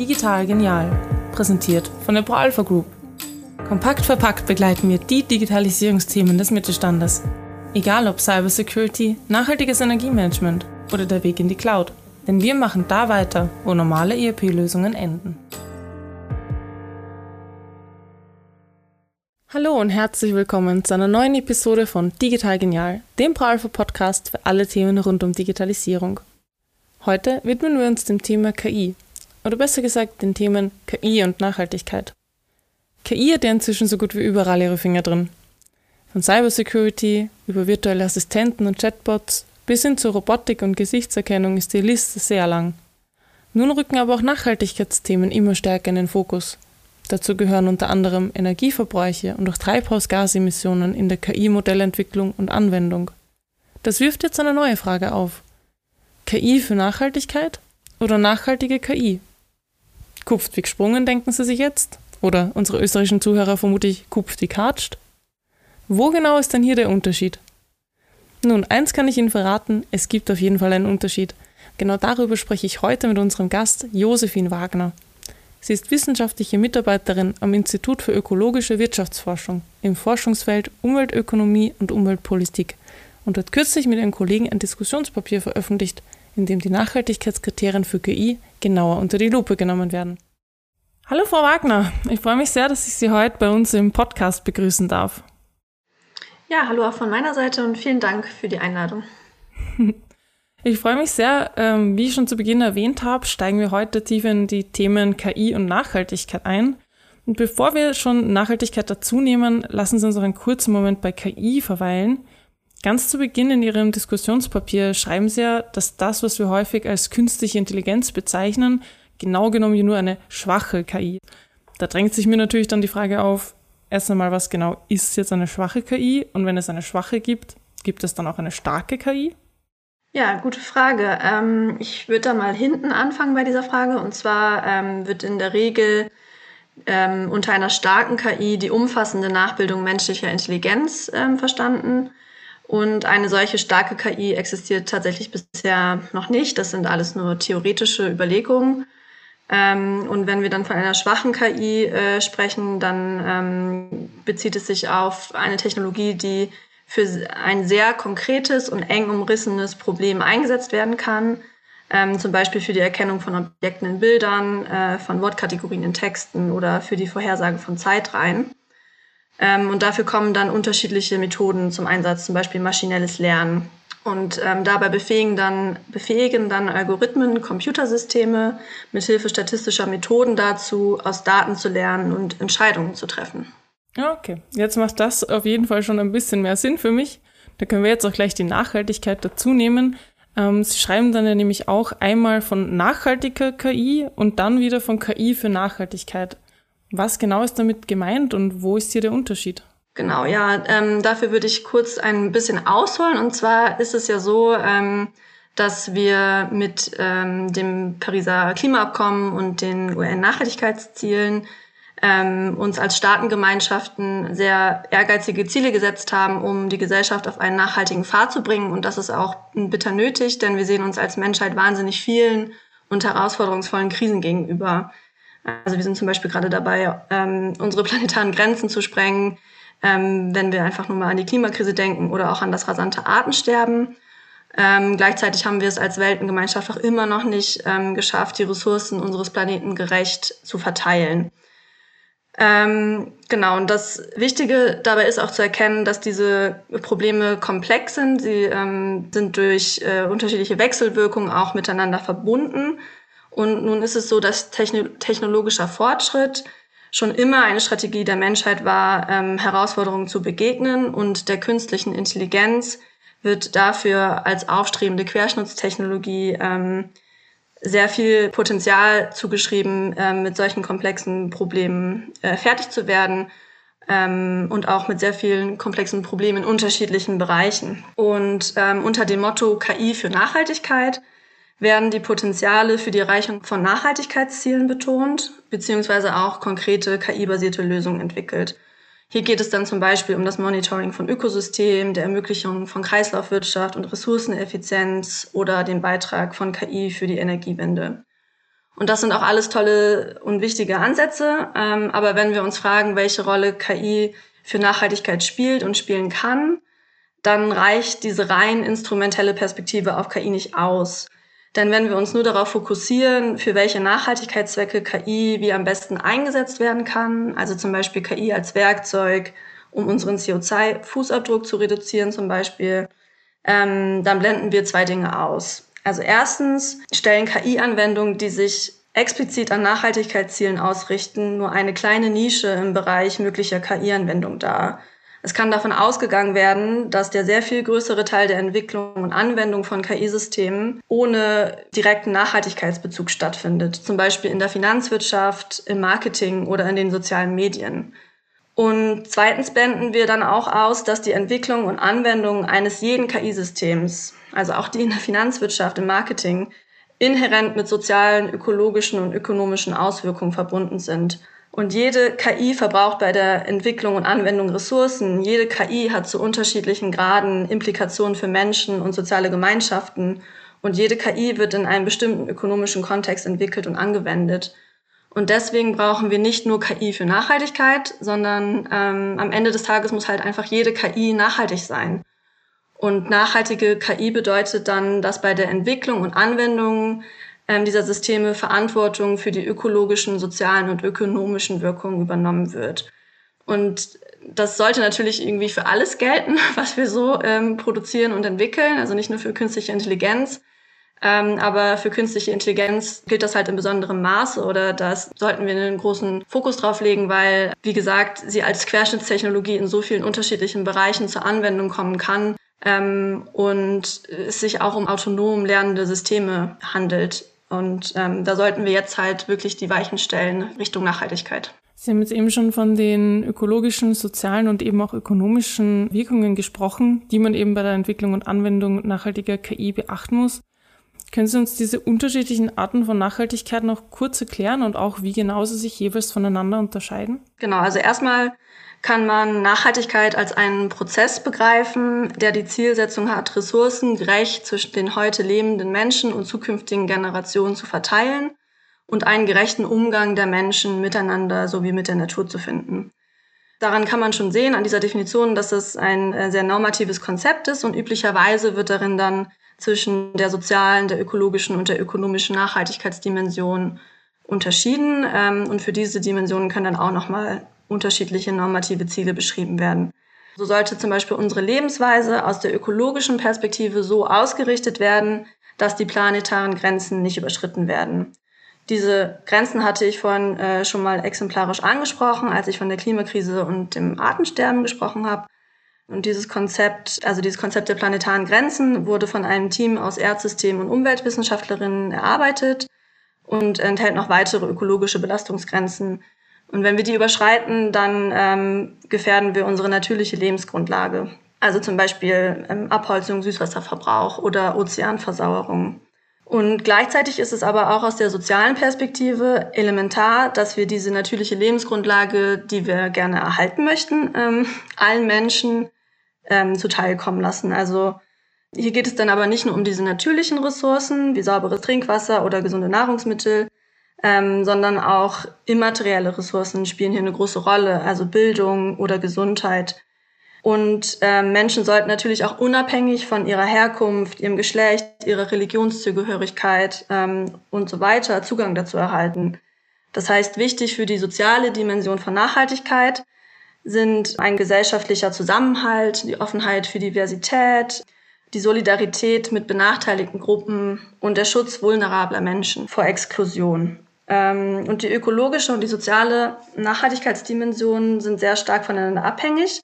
Digital Genial, präsentiert von der ProAlpha Group. Kompakt verpackt begleiten wir die Digitalisierungsthemen des Mittelstandes. Egal ob Cybersecurity, nachhaltiges Energiemanagement oder der Weg in die Cloud. Denn wir machen da weiter, wo normale ERP-Lösungen enden. Hallo und herzlich willkommen zu einer neuen Episode von Digital Genial, dem ProAlpha Podcast für alle Themen rund um Digitalisierung. Heute widmen wir uns dem Thema KI, oder besser gesagt den Themen KI und Nachhaltigkeit. KI hat ja inzwischen so gut wie überall ihre Finger drin. Von Cybersecurity über virtuelle Assistenten und Chatbots bis hin zur Robotik und Gesichtserkennung ist die Liste sehr lang. Nun rücken aber auch Nachhaltigkeitsthemen immer stärker in den Fokus. Dazu gehören unter anderem Energieverbräuche und auch Treibhausgasemissionen in der KI-Modellentwicklung und Anwendung. Das wirft jetzt eine neue Frage auf. KI für Nachhaltigkeit oder nachhaltige KI? Kupft wie gesprungen, denken Sie sich jetzt? Oder unsere österreichischen Zuhörer vermutlich kupft wie katscht? Wo genau ist denn hier der Unterschied? Nun, eins kann ich Ihnen verraten, es gibt auf jeden Fall einen Unterschied. Genau darüber spreche ich heute mit unserem Gast Josephine Wagner. Sie ist wissenschaftliche Mitarbeiterin am Institut für ökologische Wirtschaftsforschung im Forschungsfeld Umweltökonomie und Umweltpolitik und hat kürzlich mit ihren Kollegen ein Diskussionspapier veröffentlicht, in dem die Nachhaltigkeitskriterien für KI genauer unter die Lupe genommen werden. Hallo Frau Wagner, ich freue mich sehr, dass ich Sie heute bei uns im Podcast begrüßen darf. Ja, hallo auch von meiner Seite und vielen Dank für die Einladung. Ich freue mich sehr. Ähm, wie ich schon zu Beginn erwähnt habe, steigen wir heute tief in die Themen KI und Nachhaltigkeit ein. Und bevor wir schon Nachhaltigkeit dazu nehmen, lassen Sie uns noch einen kurzen Moment bei KI verweilen. Ganz zu Beginn in Ihrem Diskussionspapier schreiben Sie ja, dass das, was wir häufig als künstliche Intelligenz bezeichnen, genau genommen nur eine schwache KI. Da drängt sich mir natürlich dann die Frage auf, erst einmal, was genau ist jetzt eine schwache KI? Und wenn es eine schwache gibt, gibt es dann auch eine starke KI? Ja, gute Frage. Ähm, ich würde da mal hinten anfangen bei dieser Frage. Und zwar ähm, wird in der Regel ähm, unter einer starken KI die umfassende Nachbildung menschlicher Intelligenz ähm, verstanden. Und eine solche starke KI existiert tatsächlich bisher noch nicht. Das sind alles nur theoretische Überlegungen. Ähm, und wenn wir dann von einer schwachen KI äh, sprechen, dann ähm, bezieht es sich auf eine Technologie, die für ein sehr konkretes und eng umrissenes Problem eingesetzt werden kann. Ähm, zum Beispiel für die Erkennung von Objekten in Bildern, äh, von Wortkategorien in Texten oder für die Vorhersage von Zeitreihen. Ähm, und dafür kommen dann unterschiedliche Methoden zum Einsatz, zum Beispiel maschinelles Lernen. Und ähm, dabei befähigen dann, befähigen dann Algorithmen Computersysteme mithilfe statistischer Methoden dazu, aus Daten zu lernen und Entscheidungen zu treffen. Okay, jetzt macht das auf jeden Fall schon ein bisschen mehr Sinn für mich. Da können wir jetzt auch gleich die Nachhaltigkeit dazu nehmen. Ähm, Sie schreiben dann ja nämlich auch einmal von nachhaltiger KI und dann wieder von KI für Nachhaltigkeit. Was genau ist damit gemeint und wo ist hier der Unterschied? Genau, ja, ähm, dafür würde ich kurz ein bisschen ausholen. Und zwar ist es ja so, ähm, dass wir mit ähm, dem Pariser Klimaabkommen und den UN-Nachhaltigkeitszielen ähm, uns als Staatengemeinschaften sehr ehrgeizige Ziele gesetzt haben, um die Gesellschaft auf einen nachhaltigen Pfad zu bringen. Und das ist auch bitter nötig, denn wir sehen uns als Menschheit wahnsinnig vielen und herausforderungsvollen Krisen gegenüber. Also wir sind zum Beispiel gerade dabei, ähm, unsere planetaren Grenzen zu sprengen, ähm, wenn wir einfach nur mal an die Klimakrise denken oder auch an das rasante Artensterben. Ähm, gleichzeitig haben wir es als Weltengemeinschaft auch immer noch nicht ähm, geschafft, die Ressourcen unseres Planeten gerecht zu verteilen. Ähm, genau, und das Wichtige dabei ist auch zu erkennen, dass diese Probleme komplex sind. Sie ähm, sind durch äh, unterschiedliche Wechselwirkungen auch miteinander verbunden. Und nun ist es so, dass techno technologischer Fortschritt schon immer eine Strategie der Menschheit war, ähm, Herausforderungen zu begegnen und der künstlichen Intelligenz wird dafür als aufstrebende Querschnittstechnologie ähm, sehr viel Potenzial zugeschrieben, ähm, mit solchen komplexen Problemen äh, fertig zu werden ähm, und auch mit sehr vielen komplexen Problemen in unterschiedlichen Bereichen. Und ähm, unter dem Motto KI für Nachhaltigkeit werden die Potenziale für die Erreichung von Nachhaltigkeitszielen betont, beziehungsweise auch konkrete KI-basierte Lösungen entwickelt. Hier geht es dann zum Beispiel um das Monitoring von Ökosystemen, der Ermöglichung von Kreislaufwirtschaft und Ressourceneffizienz oder den Beitrag von KI für die Energiewende. Und das sind auch alles tolle und wichtige Ansätze. Ähm, aber wenn wir uns fragen, welche Rolle KI für Nachhaltigkeit spielt und spielen kann, dann reicht diese rein instrumentelle Perspektive auf KI nicht aus. Denn wenn wir uns nur darauf fokussieren, für welche Nachhaltigkeitszwecke KI wie am besten eingesetzt werden kann, also zum Beispiel KI als Werkzeug, um unseren CO2-Fußabdruck zu reduzieren zum Beispiel, ähm, dann blenden wir zwei Dinge aus. Also erstens stellen KI-Anwendungen, die sich explizit an Nachhaltigkeitszielen ausrichten, nur eine kleine Nische im Bereich möglicher KI-Anwendung dar. Es kann davon ausgegangen werden, dass der sehr viel größere Teil der Entwicklung und Anwendung von KI-Systemen ohne direkten Nachhaltigkeitsbezug stattfindet, zum Beispiel in der Finanzwirtschaft, im Marketing oder in den sozialen Medien. Und zweitens blenden wir dann auch aus, dass die Entwicklung und Anwendung eines jeden KI-Systems, also auch die in der Finanzwirtschaft, im Marketing, inhärent mit sozialen, ökologischen und ökonomischen Auswirkungen verbunden sind. Und jede KI verbraucht bei der Entwicklung und Anwendung Ressourcen. Jede KI hat zu unterschiedlichen Graden Implikationen für Menschen und soziale Gemeinschaften. Und jede KI wird in einem bestimmten ökonomischen Kontext entwickelt und angewendet. Und deswegen brauchen wir nicht nur KI für Nachhaltigkeit, sondern ähm, am Ende des Tages muss halt einfach jede KI nachhaltig sein. Und nachhaltige KI bedeutet dann, dass bei der Entwicklung und Anwendung dieser Systeme Verantwortung für die ökologischen, sozialen und ökonomischen Wirkungen übernommen wird. Und das sollte natürlich irgendwie für alles gelten, was wir so ähm, produzieren und entwickeln, also nicht nur für künstliche Intelligenz, ähm, aber für künstliche Intelligenz gilt das halt in besonderem Maße oder das sollten wir einen großen Fokus drauf legen, weil, wie gesagt, sie als Querschnittstechnologie in so vielen unterschiedlichen Bereichen zur Anwendung kommen kann ähm, und es sich auch um autonom lernende Systeme handelt. Und ähm, da sollten wir jetzt halt wirklich die Weichen stellen Richtung Nachhaltigkeit. Sie haben jetzt eben schon von den ökologischen, sozialen und eben auch ökonomischen Wirkungen gesprochen, die man eben bei der Entwicklung und Anwendung nachhaltiger KI beachten muss. Können Sie uns diese unterschiedlichen Arten von Nachhaltigkeit noch kurz erklären und auch, wie genau sie sich jeweils voneinander unterscheiden? Genau, also erstmal kann man Nachhaltigkeit als einen Prozess begreifen, der die Zielsetzung hat, Ressourcen gerecht zwischen den heute lebenden Menschen und zukünftigen Generationen zu verteilen und einen gerechten Umgang der Menschen miteinander sowie mit der Natur zu finden. Daran kann man schon sehen, an dieser Definition, dass es ein äh, sehr normatives Konzept ist und üblicherweise wird darin dann zwischen der sozialen, der ökologischen und der ökonomischen Nachhaltigkeitsdimension unterschieden. Ähm, und für diese Dimensionen können dann auch nochmal unterschiedliche normative Ziele beschrieben werden. So sollte zum Beispiel unsere Lebensweise aus der ökologischen Perspektive so ausgerichtet werden, dass die planetaren Grenzen nicht überschritten werden. Diese Grenzen hatte ich vorhin äh, schon mal exemplarisch angesprochen, als ich von der Klimakrise und dem Artensterben gesprochen habe. Und dieses Konzept, also dieses Konzept der planetaren Grenzen, wurde von einem Team aus Erdsystem- und Umweltwissenschaftlerinnen erarbeitet und enthält noch weitere ökologische Belastungsgrenzen. Und wenn wir die überschreiten, dann ähm, gefährden wir unsere natürliche Lebensgrundlage. Also zum Beispiel ähm, Abholzung, Süßwasserverbrauch oder Ozeanversauerung. Und gleichzeitig ist es aber auch aus der sozialen Perspektive elementar, dass wir diese natürliche Lebensgrundlage, die wir gerne erhalten möchten, ähm, allen Menschen ähm, zuteilkommen lassen. Also hier geht es dann aber nicht nur um diese natürlichen Ressourcen wie sauberes Trinkwasser oder gesunde Nahrungsmittel, ähm, sondern auch immaterielle Ressourcen spielen hier eine große Rolle, also Bildung oder Gesundheit. Und äh, Menschen sollten natürlich auch unabhängig von ihrer Herkunft, ihrem Geschlecht, ihrer Religionszugehörigkeit ähm, und so weiter Zugang dazu erhalten. Das heißt, wichtig für die soziale Dimension von Nachhaltigkeit sind ein gesellschaftlicher Zusammenhalt, die Offenheit für Diversität, die Solidarität mit benachteiligten Gruppen und der Schutz vulnerabler Menschen vor Exklusion. Ähm, und die ökologische und die soziale Nachhaltigkeitsdimension sind sehr stark voneinander abhängig.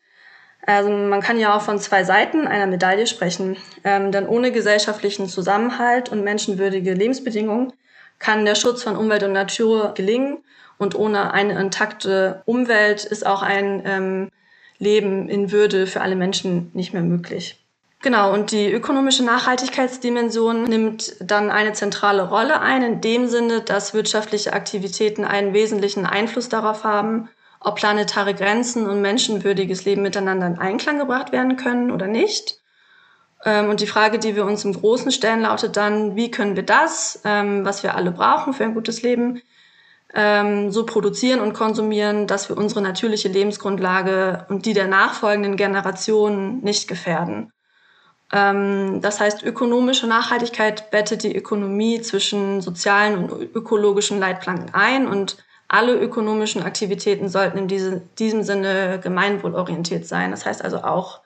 Also man kann ja auch von zwei Seiten einer Medaille sprechen. Ähm, denn ohne gesellschaftlichen Zusammenhalt und menschenwürdige Lebensbedingungen kann der Schutz von Umwelt und Natur gelingen und ohne eine intakte Umwelt ist auch ein ähm, Leben in Würde für alle Menschen nicht mehr möglich. Genau, und die ökonomische Nachhaltigkeitsdimension nimmt dann eine zentrale Rolle ein, in dem Sinne, dass wirtschaftliche Aktivitäten einen wesentlichen Einfluss darauf haben, ob planetare Grenzen und menschenwürdiges Leben miteinander in Einklang gebracht werden können oder nicht. Ähm, und die Frage, die wir uns im Großen stellen, lautet dann, wie können wir das, ähm, was wir alle brauchen für ein gutes Leben, ähm, so produzieren und konsumieren, dass wir unsere natürliche Lebensgrundlage und die der nachfolgenden Generationen nicht gefährden. Das heißt, ökonomische Nachhaltigkeit bettet die Ökonomie zwischen sozialen und ökologischen Leitplanken ein und alle ökonomischen Aktivitäten sollten in diese, diesem Sinne gemeinwohlorientiert sein. Das heißt also auch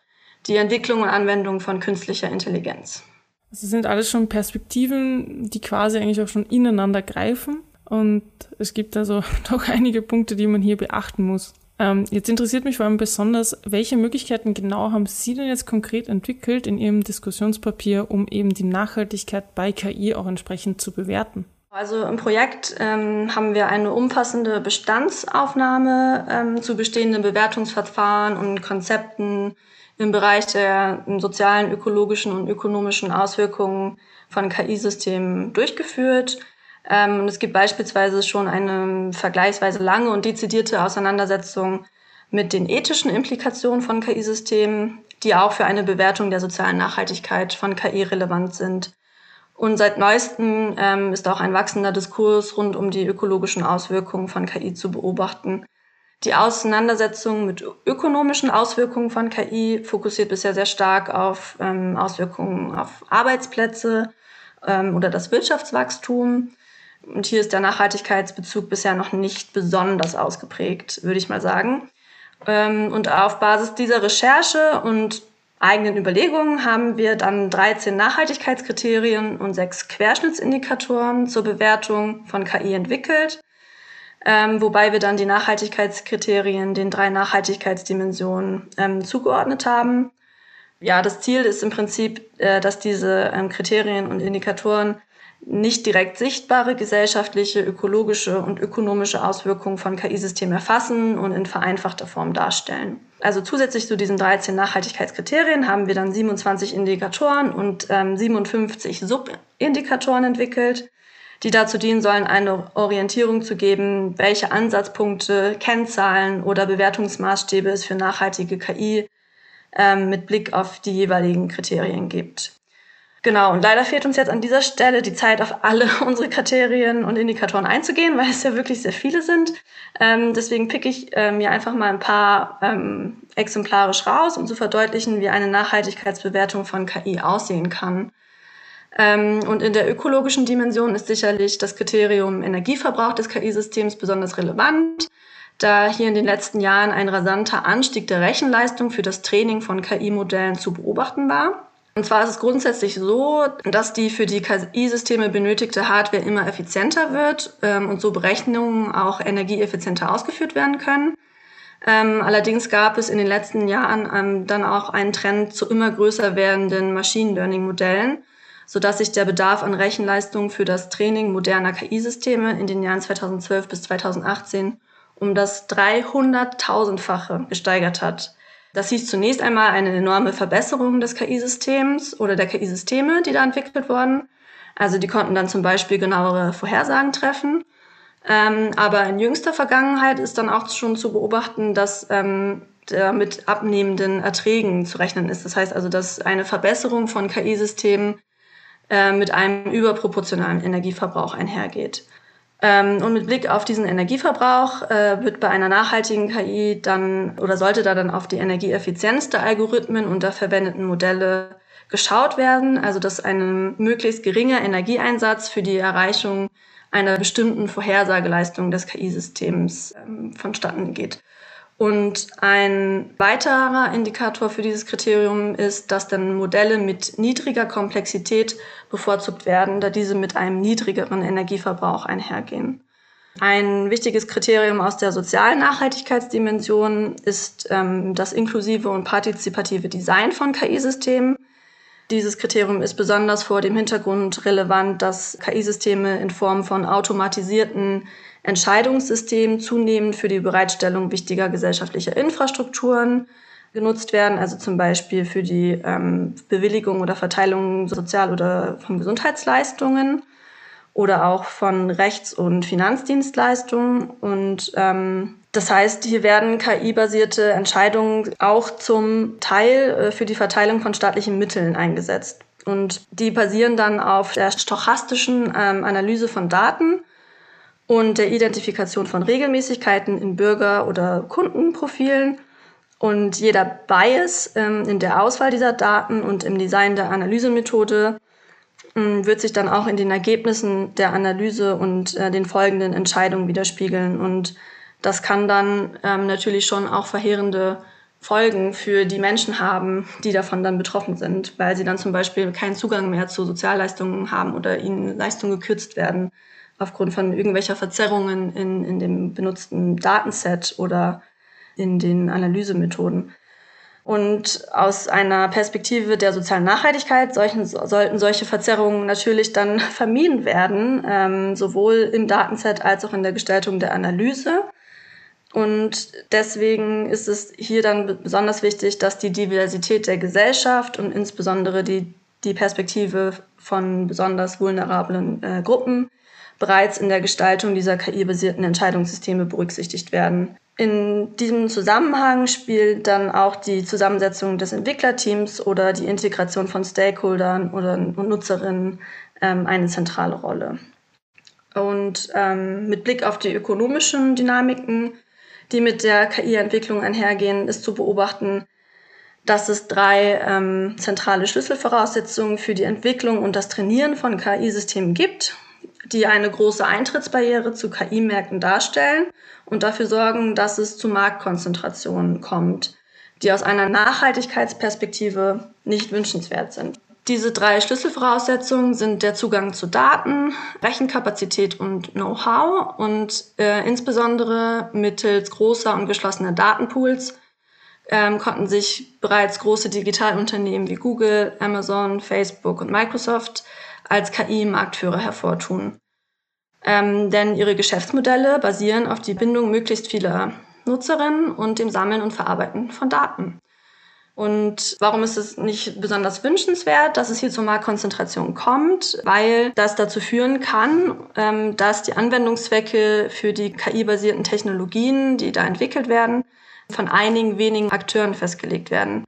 die Entwicklung und Anwendung von künstlicher Intelligenz. Das sind alles schon Perspektiven, die quasi eigentlich auch schon ineinander greifen. Und es gibt also doch einige Punkte, die man hier beachten muss. Ähm, jetzt interessiert mich vor allem besonders, welche Möglichkeiten genau haben Sie denn jetzt konkret entwickelt in Ihrem Diskussionspapier, um eben die Nachhaltigkeit bei KI auch entsprechend zu bewerten? Also im Projekt ähm, haben wir eine umfassende Bestandsaufnahme ähm, zu bestehenden Bewertungsverfahren und Konzepten im Bereich der sozialen, ökologischen und ökonomischen Auswirkungen von KI-Systemen durchgeführt. Ähm, es gibt beispielsweise schon eine vergleichsweise lange und dezidierte Auseinandersetzung mit den ethischen Implikationen von KI-Systemen, die auch für eine Bewertung der sozialen Nachhaltigkeit von KI relevant sind. Und seit neuestem ähm, ist auch ein wachsender Diskurs rund um die ökologischen Auswirkungen von KI zu beobachten. Die Auseinandersetzung mit ökonomischen Auswirkungen von KI fokussiert bisher sehr stark auf ähm, Auswirkungen auf Arbeitsplätze ähm, oder das Wirtschaftswachstum. Und hier ist der Nachhaltigkeitsbezug bisher noch nicht besonders ausgeprägt, würde ich mal sagen. Ähm, und auf Basis dieser Recherche und eigenen Überlegungen haben wir dann 13 Nachhaltigkeitskriterien und sechs Querschnittsindikatoren zur Bewertung von KI entwickelt ähm, wobei wir dann die Nachhaltigkeitskriterien den drei Nachhaltigkeitsdimensionen ähm, zugeordnet haben. Ja, das Ziel ist im Prinzip, äh, dass diese Kriterien und Indikatoren nicht direkt sichtbare gesellschaftliche, ökologische und ökonomische Auswirkungen von KI-Systemen erfassen und in vereinfachter Form darstellen. Also zusätzlich zu diesen 13 Nachhaltigkeitskriterien haben wir dann 27 Indikatoren und ähm, 57 Subindikatoren entwickelt die dazu dienen sollen, eine Orientierung zu geben, welche Ansatzpunkte, Kennzahlen oder Bewertungsmaßstäbe es für nachhaltige KI ähm, mit Blick auf die jeweiligen Kriterien gibt. Genau, und leider fehlt uns jetzt an dieser Stelle die Zeit, auf alle unsere Kriterien und Indikatoren einzugehen, weil es ja wirklich sehr viele sind. Ähm, deswegen picke ich äh, mir einfach mal ein paar ähm, exemplarisch raus, um zu verdeutlichen, wie eine Nachhaltigkeitsbewertung von KI aussehen kann. Ähm, und in der ökologischen Dimension ist sicherlich das Kriterium Energieverbrauch des KI-Systems besonders relevant, da hier in den letzten Jahren ein rasanter Anstieg der Rechenleistung für das Training von KI-Modellen zu beobachten war. Und zwar ist es grundsätzlich so, dass die für die KI-Systeme benötigte Hardware immer effizienter wird ähm, und so Berechnungen auch energieeffizienter ausgeführt werden können. Ähm, allerdings gab es in den letzten Jahren ähm, dann auch einen Trend zu immer größer werdenden Machine Learning-Modellen, sodass sich der Bedarf an Rechenleistung für das Training moderner KI-Systeme in den Jahren 2012 bis 2018 um das 300.000-fache gesteigert hat. Das hieß zunächst einmal eine enorme Verbesserung des KI-Systems oder der KI-Systeme, die da entwickelt wurden. Also die konnten dann zum Beispiel genauere Vorhersagen treffen. Ähm, aber in jüngster Vergangenheit ist dann auch schon zu beobachten, dass ähm, mit abnehmenden Erträgen zu rechnen ist. Das heißt also, dass eine Verbesserung von KI-Systemen äh, mit einem überproportionalen Energieverbrauch einhergeht. Ähm, und mit Blick auf diesen Energieverbrauch äh, wird bei einer nachhaltigen KI dann oder sollte da dann auf die Energieeffizienz der Algorithmen und der verwendeten Modelle geschaut werden, also dass ein möglichst geringer Energieeinsatz für die Erreichung einer bestimmten Vorhersageleistung des KI-Systems ähm, vonstatten geht. Und ein weiterer Indikator für dieses Kriterium ist, dass dann Modelle mit niedriger Komplexität bevorzugt werden, da diese mit einem niedrigeren Energieverbrauch einhergehen. Ein wichtiges Kriterium aus der sozialen Nachhaltigkeitsdimension ist ähm, das inklusive und partizipative Design von KI-Systemen. Dieses Kriterium ist besonders vor dem Hintergrund relevant, dass KI-Systeme in Form von automatisierten Entscheidungssystemen zunehmend für die Bereitstellung wichtiger gesellschaftlicher Infrastrukturen genutzt werden, also zum Beispiel für die ähm, Bewilligung oder Verteilung sozial- oder von Gesundheitsleistungen. oder auch von Rechts- und Finanzdienstleistungen. Und ähm, das heißt, hier werden KI-basierte Entscheidungen auch zum Teil äh, für die Verteilung von staatlichen Mitteln eingesetzt. Und die basieren dann auf der stochastischen ähm, Analyse von Daten und der Identifikation von Regelmäßigkeiten in Bürger- oder Kundenprofilen. Und jeder Bias ähm, in der Auswahl dieser Daten und im Design der Analysemethode ähm, wird sich dann auch in den Ergebnissen der Analyse und äh, den folgenden Entscheidungen widerspiegeln. Und das kann dann ähm, natürlich schon auch verheerende Folgen für die Menschen haben, die davon dann betroffen sind, weil sie dann zum Beispiel keinen Zugang mehr zu Sozialleistungen haben oder ihnen Leistungen gekürzt werden aufgrund von irgendwelcher Verzerrungen in, in dem benutzten Datenset oder in den Analysemethoden. Und aus einer Perspektive der sozialen Nachhaltigkeit solchen, sollten solche Verzerrungen natürlich dann vermieden werden, ähm, sowohl im Datenset als auch in der Gestaltung der Analyse. Und deswegen ist es hier dann besonders wichtig, dass die Diversität der Gesellschaft und insbesondere die, die Perspektive von besonders vulnerablen äh, Gruppen bereits in der Gestaltung dieser KI-basierten Entscheidungssysteme berücksichtigt werden. In diesem Zusammenhang spielt dann auch die Zusammensetzung des Entwicklerteams oder die Integration von Stakeholdern oder Nutzerinnen ähm, eine zentrale Rolle. Und ähm, mit Blick auf die ökonomischen Dynamiken, die mit der KI-Entwicklung einhergehen, ist zu beobachten, dass es drei ähm, zentrale Schlüsselvoraussetzungen für die Entwicklung und das Trainieren von KI-Systemen gibt die eine große Eintrittsbarriere zu KI-Märkten darstellen und dafür sorgen, dass es zu Marktkonzentrationen kommt, die aus einer Nachhaltigkeitsperspektive nicht wünschenswert sind. Diese drei Schlüsselvoraussetzungen sind der Zugang zu Daten, Rechenkapazität und Know-how und äh, insbesondere mittels großer und geschlossener Datenpools ähm, konnten sich bereits große Digitalunternehmen wie Google, Amazon, Facebook und Microsoft als KI-Marktführer hervortun. Ähm, denn ihre Geschäftsmodelle basieren auf die Bindung möglichst vieler Nutzerinnen und dem Sammeln und Verarbeiten von Daten. Und warum ist es nicht besonders wünschenswert, dass es hier zur Marktkonzentration kommt? Weil das dazu führen kann, ähm, dass die Anwendungszwecke für die KI-basierten Technologien, die da entwickelt werden, von einigen wenigen Akteuren festgelegt werden.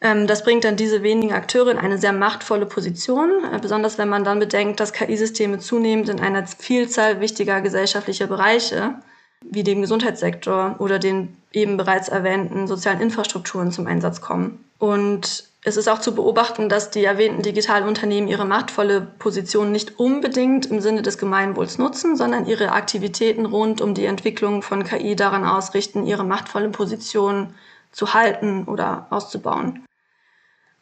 Ähm, das bringt dann diese wenigen Akteure in eine sehr machtvolle Position, äh, besonders wenn man dann bedenkt, dass KI-Systeme zunehmend in einer Vielzahl wichtiger gesellschaftlicher Bereiche wie dem Gesundheitssektor oder den eben bereits erwähnten sozialen Infrastrukturen zum Einsatz kommen. Und es ist auch zu beobachten, dass die erwähnten Digitalunternehmen ihre machtvolle Position nicht unbedingt im Sinne des Gemeinwohls nutzen, sondern ihre Aktivitäten rund um die Entwicklung von KI daran ausrichten, ihre machtvolle Position zu halten oder auszubauen.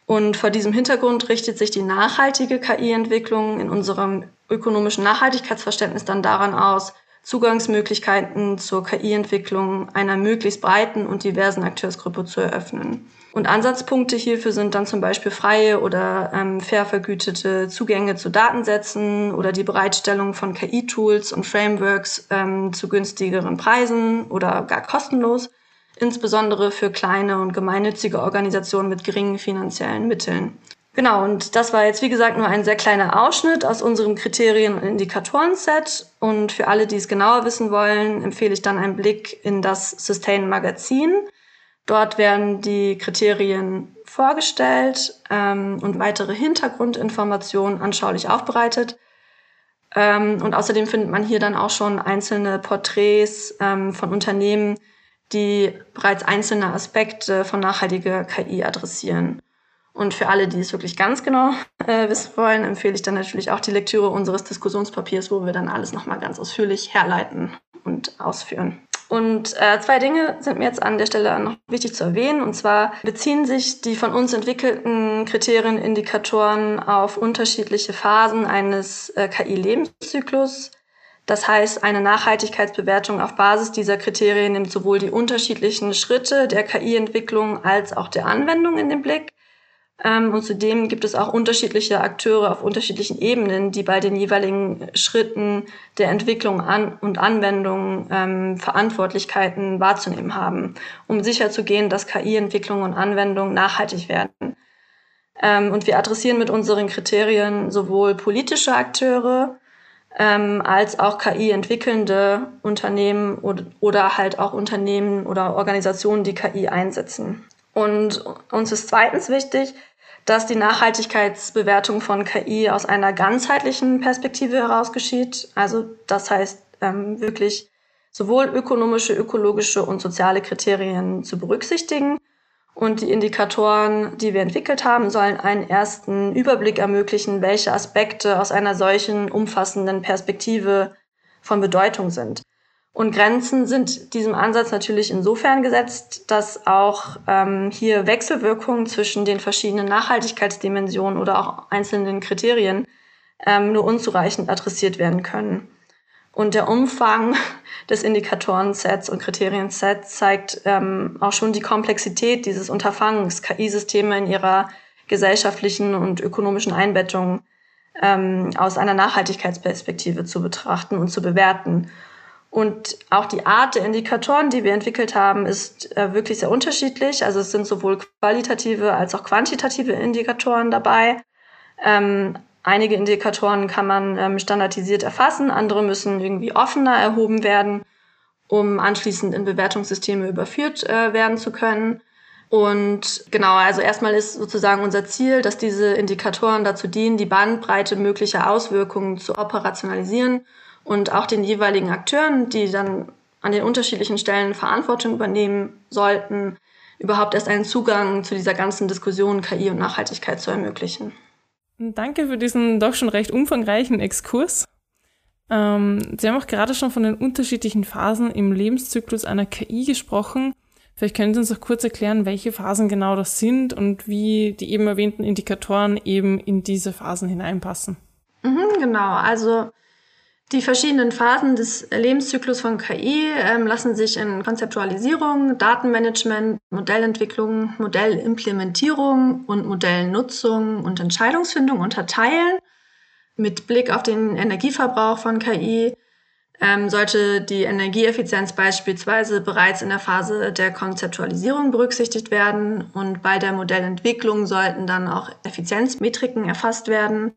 Und vor diesem Hintergrund richtet sich die nachhaltige KI-Entwicklung in unserem ökonomischen Nachhaltigkeitsverständnis dann daran aus, Zugangsmöglichkeiten zur KI-Entwicklung einer möglichst breiten und diversen Akteursgruppe zu eröffnen. Und Ansatzpunkte hierfür sind dann zum Beispiel freie oder ähm, fair vergütete Zugänge zu Datensätzen oder die Bereitstellung von KI-Tools und Frameworks ähm, zu günstigeren Preisen oder gar kostenlos insbesondere für kleine und gemeinnützige Organisationen mit geringen finanziellen Mitteln. Genau, und das war jetzt, wie gesagt, nur ein sehr kleiner Ausschnitt aus unserem Kriterien- und Indikatoren-Set. Und für alle, die es genauer wissen wollen, empfehle ich dann einen Blick in das Sustain Magazin. Dort werden die Kriterien vorgestellt ähm, und weitere Hintergrundinformationen anschaulich aufbereitet. Ähm, und außerdem findet man hier dann auch schon einzelne Porträts ähm, von Unternehmen, die bereits einzelne Aspekte von nachhaltiger KI adressieren. Und für alle, die es wirklich ganz genau äh, wissen wollen, empfehle ich dann natürlich auch die Lektüre unseres Diskussionspapiers, wo wir dann alles nochmal ganz ausführlich herleiten und ausführen. Und äh, zwei Dinge sind mir jetzt an der Stelle noch wichtig zu erwähnen. Und zwar beziehen sich die von uns entwickelten Kriterien, Indikatoren auf unterschiedliche Phasen eines äh, KI-Lebenszyklus. Das heißt, eine Nachhaltigkeitsbewertung auf Basis dieser Kriterien nimmt sowohl die unterschiedlichen Schritte der KI-Entwicklung als auch der Anwendung in den Blick. Ähm, und zudem gibt es auch unterschiedliche Akteure auf unterschiedlichen Ebenen, die bei den jeweiligen Schritten der Entwicklung an und Anwendung ähm, Verantwortlichkeiten wahrzunehmen haben, um sicherzugehen, dass KI-Entwicklung und Anwendung nachhaltig werden. Ähm, und wir adressieren mit unseren Kriterien sowohl politische Akteure, ähm, als auch KI-entwickelnde Unternehmen oder, oder halt auch Unternehmen oder Organisationen, die KI einsetzen. Und uns ist zweitens wichtig, dass die Nachhaltigkeitsbewertung von KI aus einer ganzheitlichen Perspektive heraus geschieht. Also das heißt ähm, wirklich sowohl ökonomische, ökologische und soziale Kriterien zu berücksichtigen. Und die Indikatoren, die wir entwickelt haben, sollen einen ersten Überblick ermöglichen, welche Aspekte aus einer solchen umfassenden Perspektive von Bedeutung sind. Und Grenzen sind diesem Ansatz natürlich insofern gesetzt, dass auch ähm, hier Wechselwirkungen zwischen den verschiedenen Nachhaltigkeitsdimensionen oder auch einzelnen Kriterien ähm, nur unzureichend adressiert werden können. Und der Umfang des Indikatorensets und Kriteriensets zeigt ähm, auch schon die Komplexität dieses Unterfangens, KI-Systeme in ihrer gesellschaftlichen und ökonomischen Einbettung ähm, aus einer Nachhaltigkeitsperspektive zu betrachten und zu bewerten. Und auch die Art der Indikatoren, die wir entwickelt haben, ist äh, wirklich sehr unterschiedlich. Also es sind sowohl qualitative als auch quantitative Indikatoren dabei. Ähm, einige Indikatoren kann man ähm, standardisiert erfassen, andere müssen irgendwie offener erhoben werden, um anschließend in Bewertungssysteme überführt äh, werden zu können. Und genau, also erstmal ist sozusagen unser Ziel, dass diese Indikatoren dazu dienen, die Bandbreite möglicher Auswirkungen zu operationalisieren und auch den jeweiligen Akteuren, die dann an den unterschiedlichen Stellen Verantwortung übernehmen sollten, überhaupt erst einen Zugang zu dieser ganzen Diskussion KI und Nachhaltigkeit zu ermöglichen. Danke für diesen doch schon recht umfangreichen Exkurs. Ähm, Sie haben auch gerade schon von den unterschiedlichen Phasen im Lebenszyklus einer KI gesprochen. Vielleicht können Sie uns auch kurz erklären, welche Phasen genau das sind und wie die eben erwähnten Indikatoren eben in diese Phasen hineinpassen. Mhm, genau, also die verschiedenen Phasen des Lebenszyklus von KI ähm, lassen sich in Konzeptualisierung, Datenmanagement, Modellentwicklung, Modellimplementierung und Modellnutzung und Entscheidungsfindung unterteilen. Mit Blick auf den Energieverbrauch von KI ähm, sollte die Energieeffizienz beispielsweise bereits in der Phase der Konzeptualisierung berücksichtigt werden und bei der Modellentwicklung sollten dann auch Effizienzmetriken erfasst werden.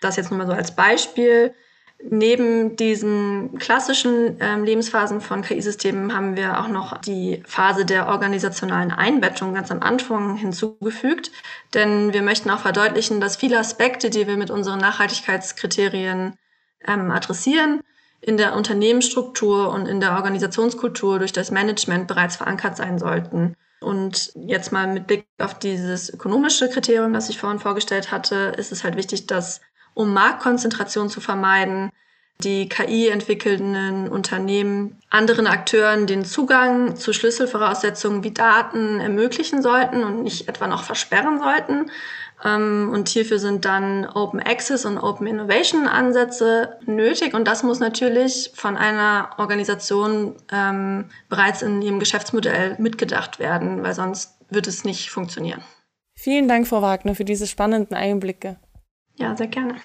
Das jetzt nur mal so als Beispiel. Neben diesen klassischen ähm, Lebensphasen von KI-Systemen haben wir auch noch die Phase der organisationalen Einbettung ganz am Anfang hinzugefügt. Denn wir möchten auch verdeutlichen, dass viele Aspekte, die wir mit unseren Nachhaltigkeitskriterien ähm, adressieren, in der Unternehmensstruktur und in der Organisationskultur durch das Management bereits verankert sein sollten. Und jetzt mal mit Blick auf dieses ökonomische Kriterium, das ich vorhin vorgestellt hatte, ist es halt wichtig, dass um Marktkonzentration zu vermeiden, die KI-entwickelnden Unternehmen anderen Akteuren den Zugang zu Schlüsselvoraussetzungen wie Daten ermöglichen sollten und nicht etwa noch versperren sollten. Ähm, und hierfür sind dann Open Access und Open Innovation Ansätze nötig. Und das muss natürlich von einer Organisation ähm, bereits in ihrem Geschäftsmodell mitgedacht werden, weil sonst wird es nicht funktionieren. Vielen Dank, Frau Wagner, für diese spannenden Einblicke. Ja, sehr gerne.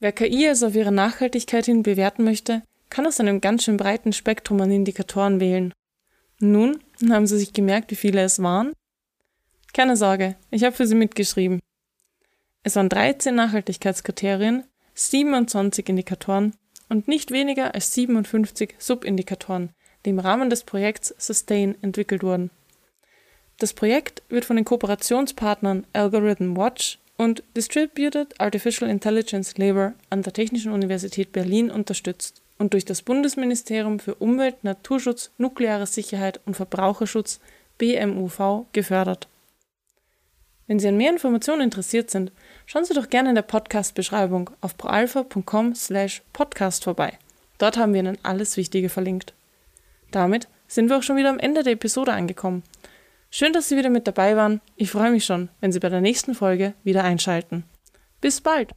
Wer KI also auf ihre Nachhaltigkeit hin bewerten möchte, kann aus einem ganz schön breiten Spektrum an Indikatoren wählen. Nun haben Sie sich gemerkt, wie viele es waren? Keine Sorge, ich habe für Sie mitgeschrieben. Es waren 13 Nachhaltigkeitskriterien, 27 Indikatoren und nicht weniger als 57 Subindikatoren, die im Rahmen des Projekts Sustain entwickelt wurden. Das Projekt wird von den Kooperationspartnern Algorithm Watch und Distributed Artificial Intelligence Labor an der Technischen Universität Berlin unterstützt und durch das Bundesministerium für Umwelt, Naturschutz, nukleare Sicherheit und Verbraucherschutz BMUV gefördert. Wenn Sie an mehr Informationen interessiert sind, schauen Sie doch gerne in der Podcast-Beschreibung auf proalpha.com slash podcast vorbei. Dort haben wir Ihnen alles Wichtige verlinkt. Damit sind wir auch schon wieder am Ende der Episode angekommen. Schön, dass Sie wieder mit dabei waren. Ich freue mich schon, wenn Sie bei der nächsten Folge wieder einschalten. Bis bald!